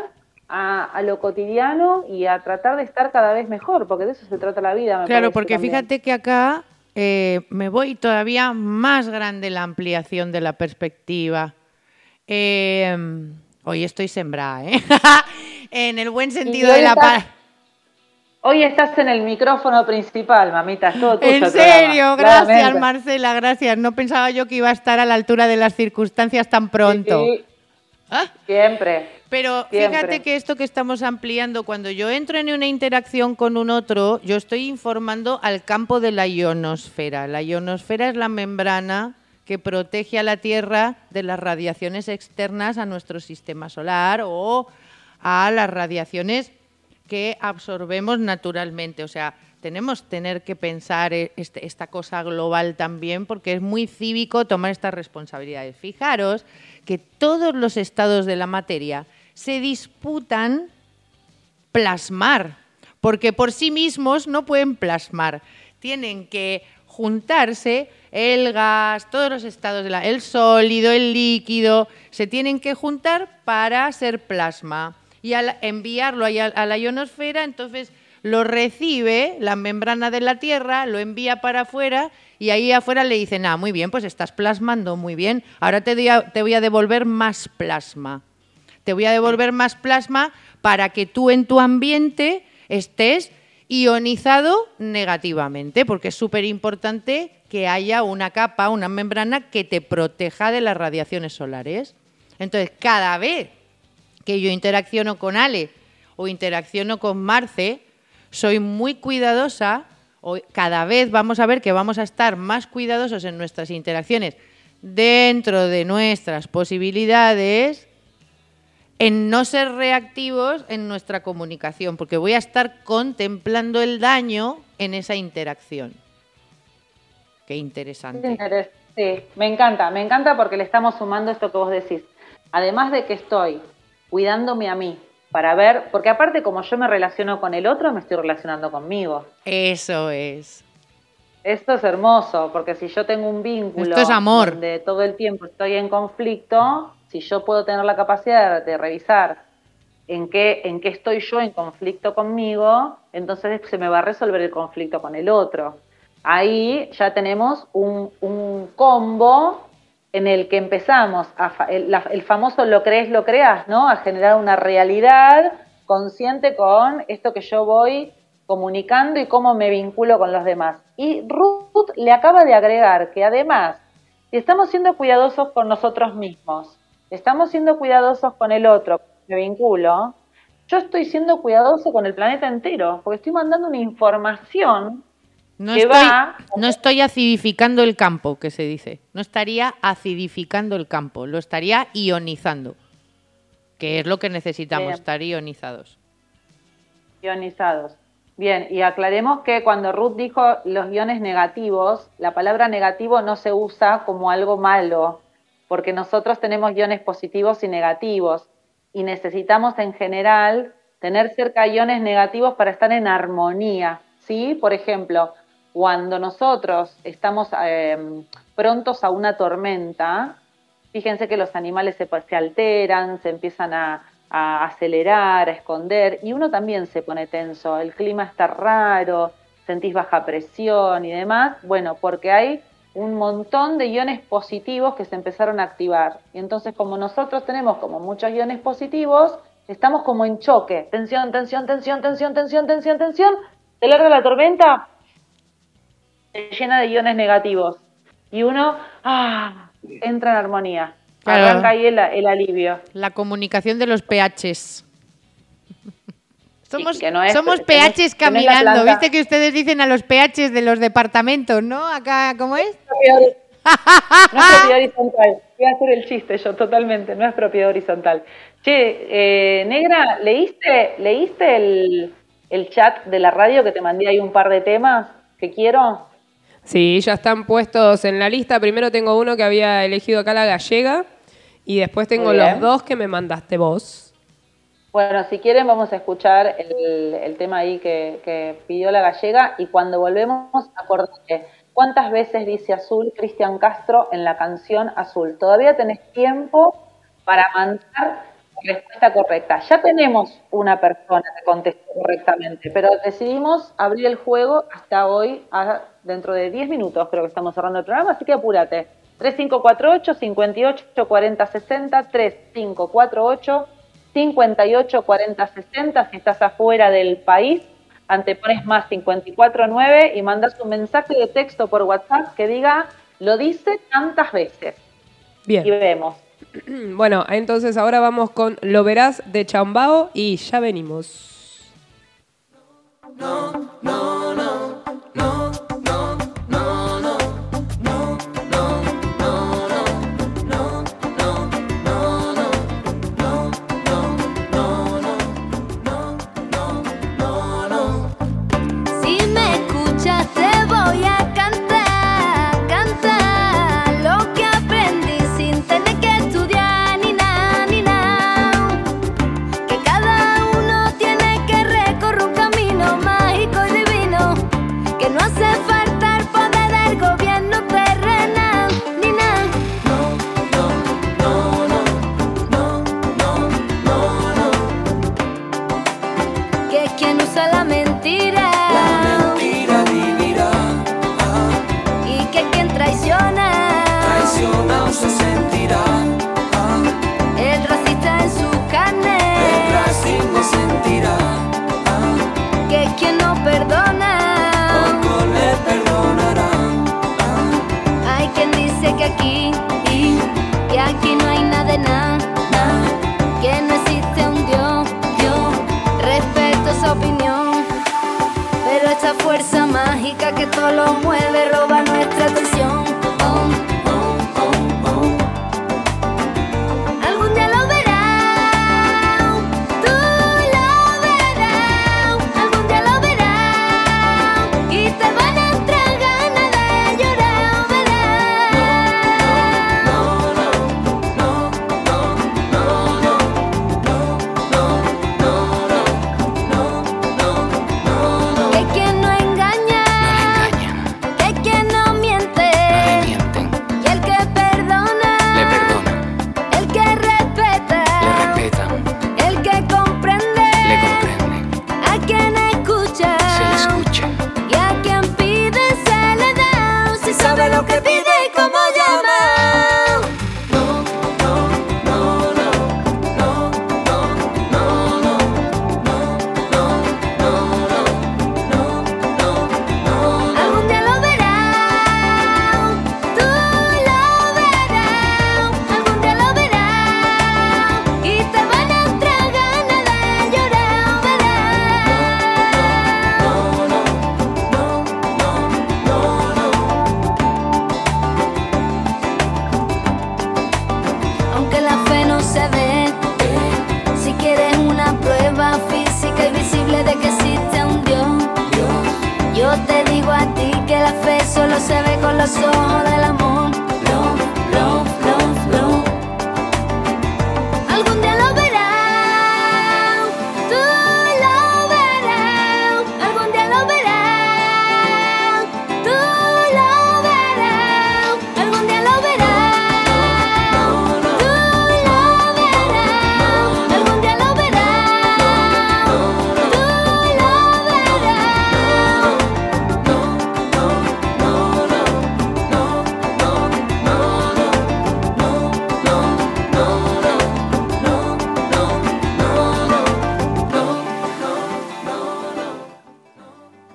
a, lo cotidiano y a tratar de estar cada vez mejor, porque de eso se trata la vida. claro, porque fíjate que acá eh, me voy todavía más grande la ampliación de la perspectiva. Eh, hoy estoy sembrada, ¿eh? en el buen sentido de la palabra. Hoy estás en el micrófono principal, mamita. Es todo tuyo En serio, gracias claramente. Marcela, gracias. No pensaba yo que iba a estar a la altura de las circunstancias tan pronto. Sí, sí, Ah, siempre. Pero Siempre. fíjate que esto que estamos ampliando, cuando yo entro en una interacción con un otro, yo estoy informando al campo de la ionosfera. La ionosfera es la membrana que protege a la Tierra de las radiaciones externas a nuestro sistema solar o a las radiaciones que absorbemos naturalmente. O sea, tenemos tener que pensar eh, este- esta cosa global también porque es muy cívico tomar estas responsabilidades. Fijaros que todos los estados de la materia se disputan plasmar, porque por sí mismos no pueden plasmar. Tienen que juntarse el gas, todos los estados de la, el sólido, el líquido, se tienen que juntar para ser plasma y al enviarlo a, la ionosfera, entonces lo recibe la membrana de la Tierra, lo envía para afuera y ahí afuera le dicen, ah, muy bien, pues estás plasmando muy bien, ahora te, te voy a devolver más plasma. Te voy a devolver más plasma para que tú en tu ambiente estés ionizado negativamente, porque es súper importante que haya una capa, una membrana que te proteja de las radiaciones solares. Entonces, cada vez que yo interacciono con Ale o interacciono con Marce, soy muy cuidadosa, cada vez vamos a ver que vamos a estar más cuidadosos en nuestras interacciones dentro de nuestras posibilidades en no ser reactivos en nuestra comunicación, porque voy a estar contemplando el daño en esa interacción. Qué interesante. Sí, me encanta, me encanta porque le estamos sumando esto que vos decís. Además de que estoy cuidándome a mí para ver, porque aparte como yo me relaciono con el otro, me estoy relacionando conmigo. Eso es. Esto es hermoso, porque si yo tengo un vínculo Esto es amor. donde todo el tiempo estoy en conflicto, si yo puedo tener la capacidad de revisar en qué, en qué estoy yo en conflicto conmigo, entonces se me va a resolver el conflicto con el otro. Ahí ya tenemos un, un combo en el que empezamos, a fa- el, la- el famoso lo crees, lo creas, ¿no? A generar una realidad consciente con esto que yo voy comunicando y cómo me vinculo con los demás. Y Ruth le acaba de agregar que además, si estamos siendo cuidadosos con nosotros mismos, estamos siendo cuidadosos con el otro, me vinculo, yo estoy siendo cuidadoso con el planeta entero, porque estoy mandando una información No estoy, va- no estoy acidificando el campo, que se dice. No estaría acidificando el campo, lo estaría ionizando. Que es lo que necesitamos, Bien. estar ionizados. ionizados. Bien, y aclaremos que cuando Ruth dijo los iones negativos, la palabra negativo no se usa como algo malo, porque nosotros tenemos iones positivos y negativos, y necesitamos en general tener cerca iones negativos para estar en armonía, ¿sí? Por ejemplo, cuando nosotros estamos eh, prontos a una tormenta, Fíjense que los animales se, alteran, se empiezan a, a acelerar, a esconder, y uno también se pone tenso. El clima está raro, sentís baja presión y demás. Bueno, porque hay un montón de iones positivos que se empezaron a activar. Y entonces, como nosotros tenemos como muchos iones positivos, estamos como en choque. Tensión, tensión, tensión, tensión, tensión, tensión, tensión. Se larga la tormenta, se llena de iones negativos. Y uno, ah, entra en armonía. Claro. Arranca ahí el, el alivio. La comunicación de los pHs. Somos, que no es- somos que no es- pHs que no caminando. ¿Viste que ustedes dicen a los pHs de los departamentos, no? Acá, ¿cómo es? No es propiedad horizontal. Voy a hacer el chiste yo totalmente, no es propiedad horizontal. Che, eh, Negra, ¿leíste, leíste el, el chat de la radio que te mandé ahí un par de temas que quiero? Sí, ya están puestos en la lista. Primero tengo uno que había elegido acá la gallega y después tengo los dos que me mandaste vos. Bueno, si quieren vamos a escuchar el, el tema ahí que, que pidió la gallega y cuando volvemos, acordate, ¿cuántas veces dice azul Cristian Castro en la canción Azul? Todavía tenés tiempo para mandar respuesta correcta. Ya tenemos una persona que contestó correctamente, pero decidimos abrir el juego hasta hoy, a- dentro de 10 minutos creo que estamos cerrando el programa, así que apúrate. 3548 58 40 60 3548 58 40 60 si estás afuera del país antepones más 549 y mandas un mensaje de texto por WhatsApp que diga, lo dice tantas veces. Bien. Y vemos. Bueno, entonces ahora vamos con Lo verás de Chambao y ya venimos. Si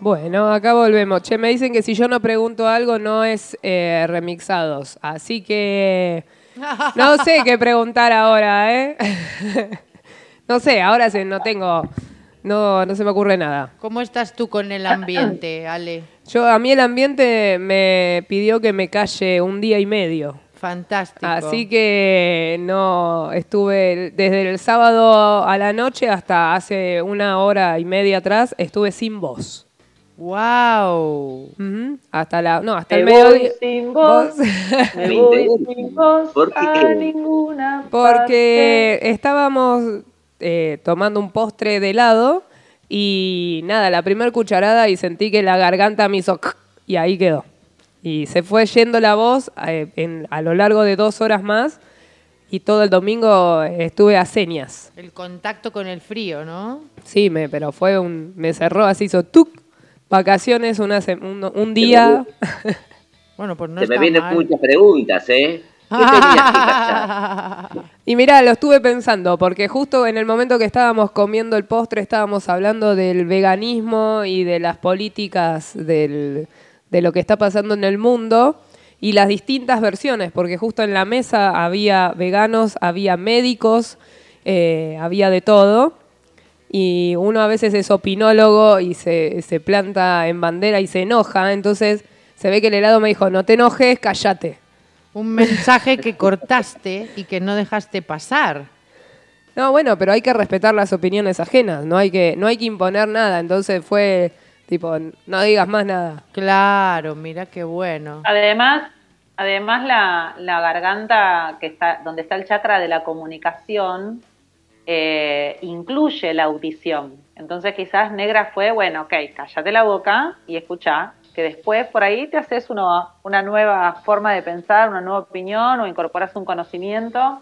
Bueno, acá volvemos. Che, me dicen que si yo no pregunto algo no es eh, remixados. Así que no sé qué preguntar ahora, ¿eh? no sé, ahora sí, no tengo, no, no se me ocurre nada. ¿Cómo estás tú con el ambiente, Ale? Yo, a mí el ambiente me pidió que me calle un día y medio. Fantástico. Así que no estuve desde el sábado a la noche hasta hace una hora y media atrás estuve sin voz. ¡Wow! Hasta la no, hasta Me el voy mediodía. sin voz, me voy sin voz ¿Por qué? a ninguna Porque estábamos eh, tomando un postre de helado y nada, la primera cucharada y sentí que la garganta me hizo y ahí quedó. Y se fue yendo la voz eh, en- a lo largo de dos horas más y todo el domingo estuve a señas. El contacto con el frío, ¿no? Sí, me, pero fue un, me cerró así, hizo tuc, vacaciones, una se- un, un día. Bueno, pues no Se me vienen mal. muchas preguntas, ¿eh? ¿Qué tenías que callar? Y mira, lo estuve pensando, porque justo en el momento que estábamos comiendo el postre estábamos hablando del veganismo y de las políticas del- de lo que está pasando en el mundo y las distintas versiones, porque justo en la mesa había veganos, había médicos, eh, había de todo. Y uno a veces es opinólogo y se, se planta en bandera y se enoja, entonces se ve que el helado me dijo, no te enojes, cállate. Un mensaje que cortaste y que no dejaste pasar. No, bueno, pero hay que respetar las opiniones ajenas, no hay que, no hay que imponer nada. Entonces fue tipo, no digas más nada. Claro, mira qué bueno. Además, además la, la garganta que está, donde está el chakra de la comunicación, eh, incluye la audición. Entonces quizás negra fue, bueno, ok, cállate la boca y escucha, que después por ahí te haces uno- una nueva forma de pensar, una nueva opinión o incorporas un conocimiento,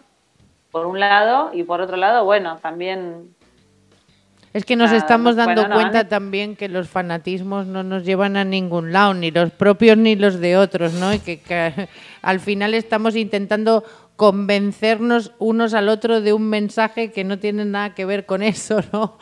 por un lado, y por otro lado, bueno, también Es que nos Nada, estamos dando bueno, cuenta no. también que los fanatismos no nos llevan a ningún lado, ni los propios ni los de otros, ¿no? Y que, que al final estamos intentando convencernos unos al otro de un mensaje que no tiene nada que ver con eso, ¿no?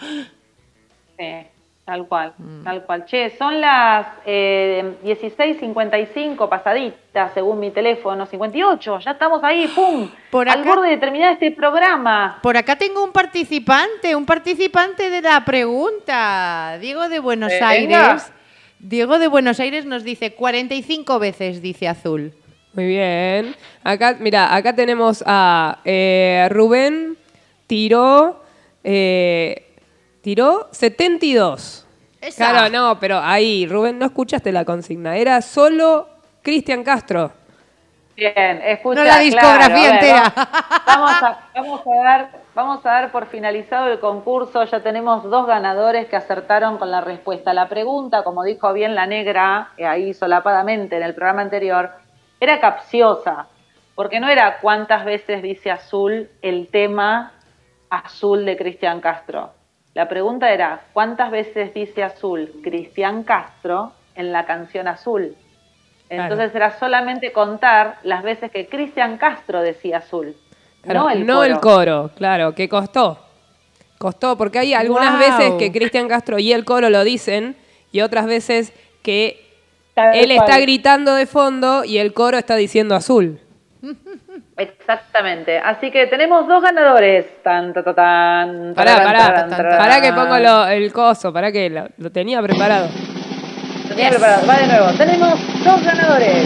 Sí, tal cual, Mm. tal cual. Che, son las eh, 16.55 pasaditas según mi teléfono, 58, ya estamos ahí, ¡pum! Por Al acá- borde de terminar este programa. Por acá tengo un participante, un participante de la pregunta. Diego de Buenos Venga. Aires. Diego de Buenos Aires nos dice 45 veces, dice Azul. Muy bien. Acá, mira, acá tenemos a eh, Rubén, tiró, eh, tiró 72. Esa. Claro, no, pero ahí, Rubén, no escuchaste la consigna. Era solo Cristian Castro. Bien, escucha. No la discografía claro, a ver, entera. va- Vamos a, vamos, a dar, vamos a dar por finalizado el concurso. Ya tenemos dos ganadores que acertaron con la respuesta. La pregunta, como dijo bien la negra, eh, ahí solapadamente en el programa anterior, era capciosa. Porque no era cuántas veces dice azul el tema azul de Cristian Castro. La pregunta era cuántas veces dice azul Cristian Castro en la canción azul. Entonces era solamente contar las veces que Cristian Castro decía azul, Claro, no el coro. coro, claro, que costó. Costó, porque hay algunas veces que Cristian Castro y el coro lo dicen y otras veces que él está gritando de fondo y el coro está diciendo azul. Exactamente. Así que tenemos dos ganadores. Tan, ta, ta, tan, Pará, pará, pará que pongo lo- el coso, pará que lo, lo tenía preparado. Lo tenía preparado. Va de nuevo. Tenemos dos ganadores.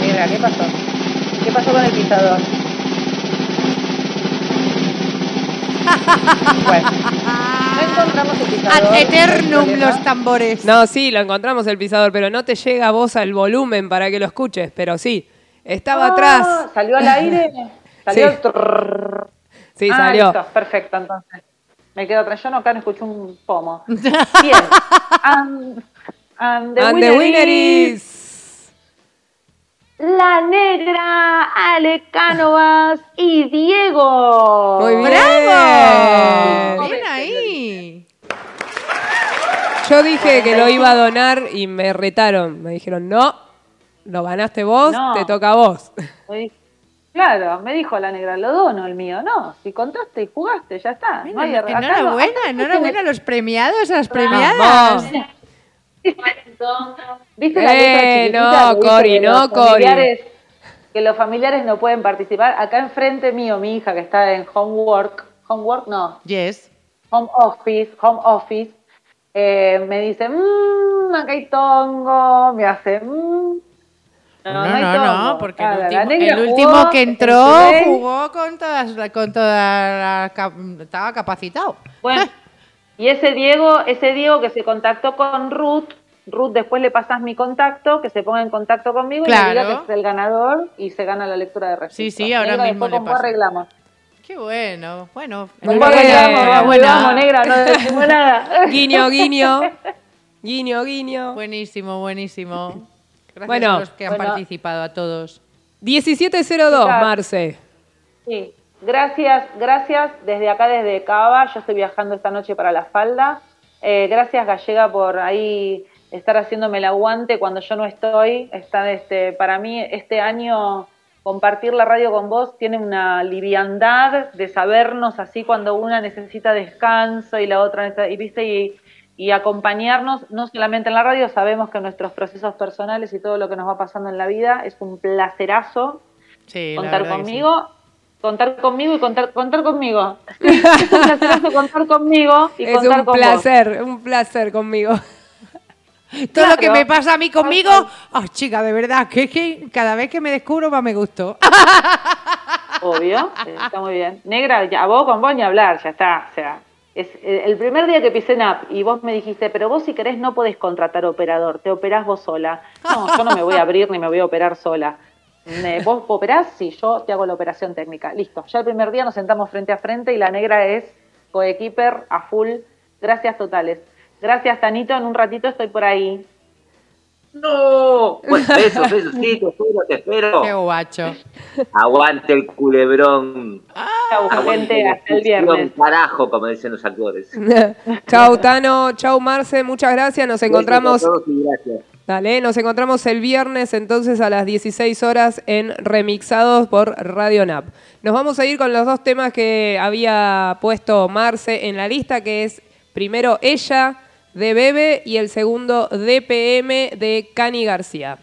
Mira, ¿qué pasó? ¿Qué pasó con el pisador? Bueno, no encontramos el pisador. Ad eternum los tambores. No, sí, lo encontramos el pisador, pero no te llega a vos al volumen para que lo escuches, pero sí, estaba Ah, atrás. ¿Salió al aire? ¿Salió Sí. el? Sí, Ah, salió. listo, perfecto, entonces. Me quedo atrás. Yo no, acá no escuché un pomo. Bien. And, and the, And the winner winner is is... La Negra, Ale Cánovas y Diego. Muy bien. ¡Bravo! Bien ahí. Yo dije que lo iba a donar y me retaron. Me dijeron, no, lo ganaste vos, No. te toca a vos. Claro, me dijo la negra, lo dono el mío. No, si contaste y jugaste, ya está. No hay- enhorabuena, acá enhorabuena a los premiados, a las premiadas. ¿Viste la Eh, letra no, Cori, no, Cori. Que los familiares no pueden participar. Acá enfrente mío, mi hija que está en homework, homework no, Yes. home office, home office, eh, me dice, mmm, acá hay tongo, me hace, mmm. No, no, no, porque Claro, el último, jugó que en entró jugó con todas, con toda la cap- estaba capacitado. Bueno, y ese Diego, ese Diego que se contactó con Ruth, Ruth después le pasas mi contacto, que se ponga en contacto conmigo y me diga que es el ganador y se gana la lectura de registro. Sí, sí, ahora mismo le paso. arreglamos. Qué bueno, bueno. Arreglamos, vamos, Enhorabuena. vamos, negra, no decimos nada. Guiño, guiño. Guiño, guiño. Buenísimo, buenísimo. Gracias Bueno. a los que han Bueno. participado, a todos. 1702, Chicas. Marce. Sí, gracias, gracias desde acá, desde Cava. Yo estoy viajando esta noche para la falda. Eh, gracias, Gallega, por ahí estar haciéndome el aguante cuando yo no estoy. Está, este, para mí, este año compartir la radio con vos tiene una liviandad de sabernos así cuando una necesita descanso y la otra necesita, y viste, y, y acompañarnos, no solamente en la radio, sabemos que nuestros procesos personales y todo lo que nos va pasando en la vida es un placerazo Sí, contar que sí. Contar conmigo y contar, contar conmigo. es un placerazo contar conmigo y Es contar un con vos. placer, un placer conmigo. Todo lo que me pasa a mí conmigo, oh, chica, de verdad, que es que cada vez que me descubro más me gustó. Obvio, eh, está muy bien. Negra, ya, a vos con vos ni hablar, ya está. O sea, es eh, el primer día que pisé en app y vos me dijiste, pero vos si querés no podés contratar operador, te operás vos sola. No, yo no me voy a abrir ni me voy a operar sola. Me- vos operás, sí, yo te hago la operación técnica. Listo, ya el primer día nos sentamos frente a frente y la negra es coequiper a full. Gracias totales. Gracias, Tanito. En un ratito estoy por ahí. No. Bueno, besos, besos, sí, te espero, te espero. Qué guacho. Aguante el culebrón. Chau, Aguante gente. Hasta el viernes. Carajo, como dicen los actores. chau Tano, chau Marce, muchas gracias. Nos encontramos, Besos a todos y gracias. Dale, nos encontramos el viernes entonces a las 16 horas en Remixados por Radio NAP. Nos vamos a ir con los dos temas que había puesto Marce en la lista, que es primero Ella de Bebe y el segundo DPM de Cani García.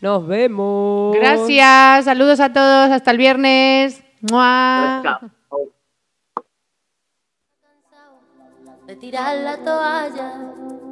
Nos vemos. Gracias, saludos a todos, hasta el viernes. ¡Mua! De tirar la toalla.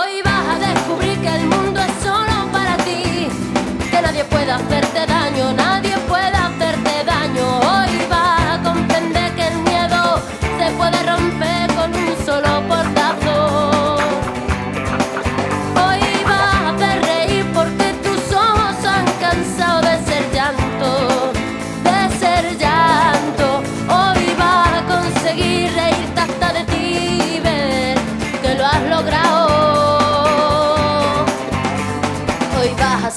Hoy vas a descubrir que el mundo es solo para ti, que nadie puede hacerte daño,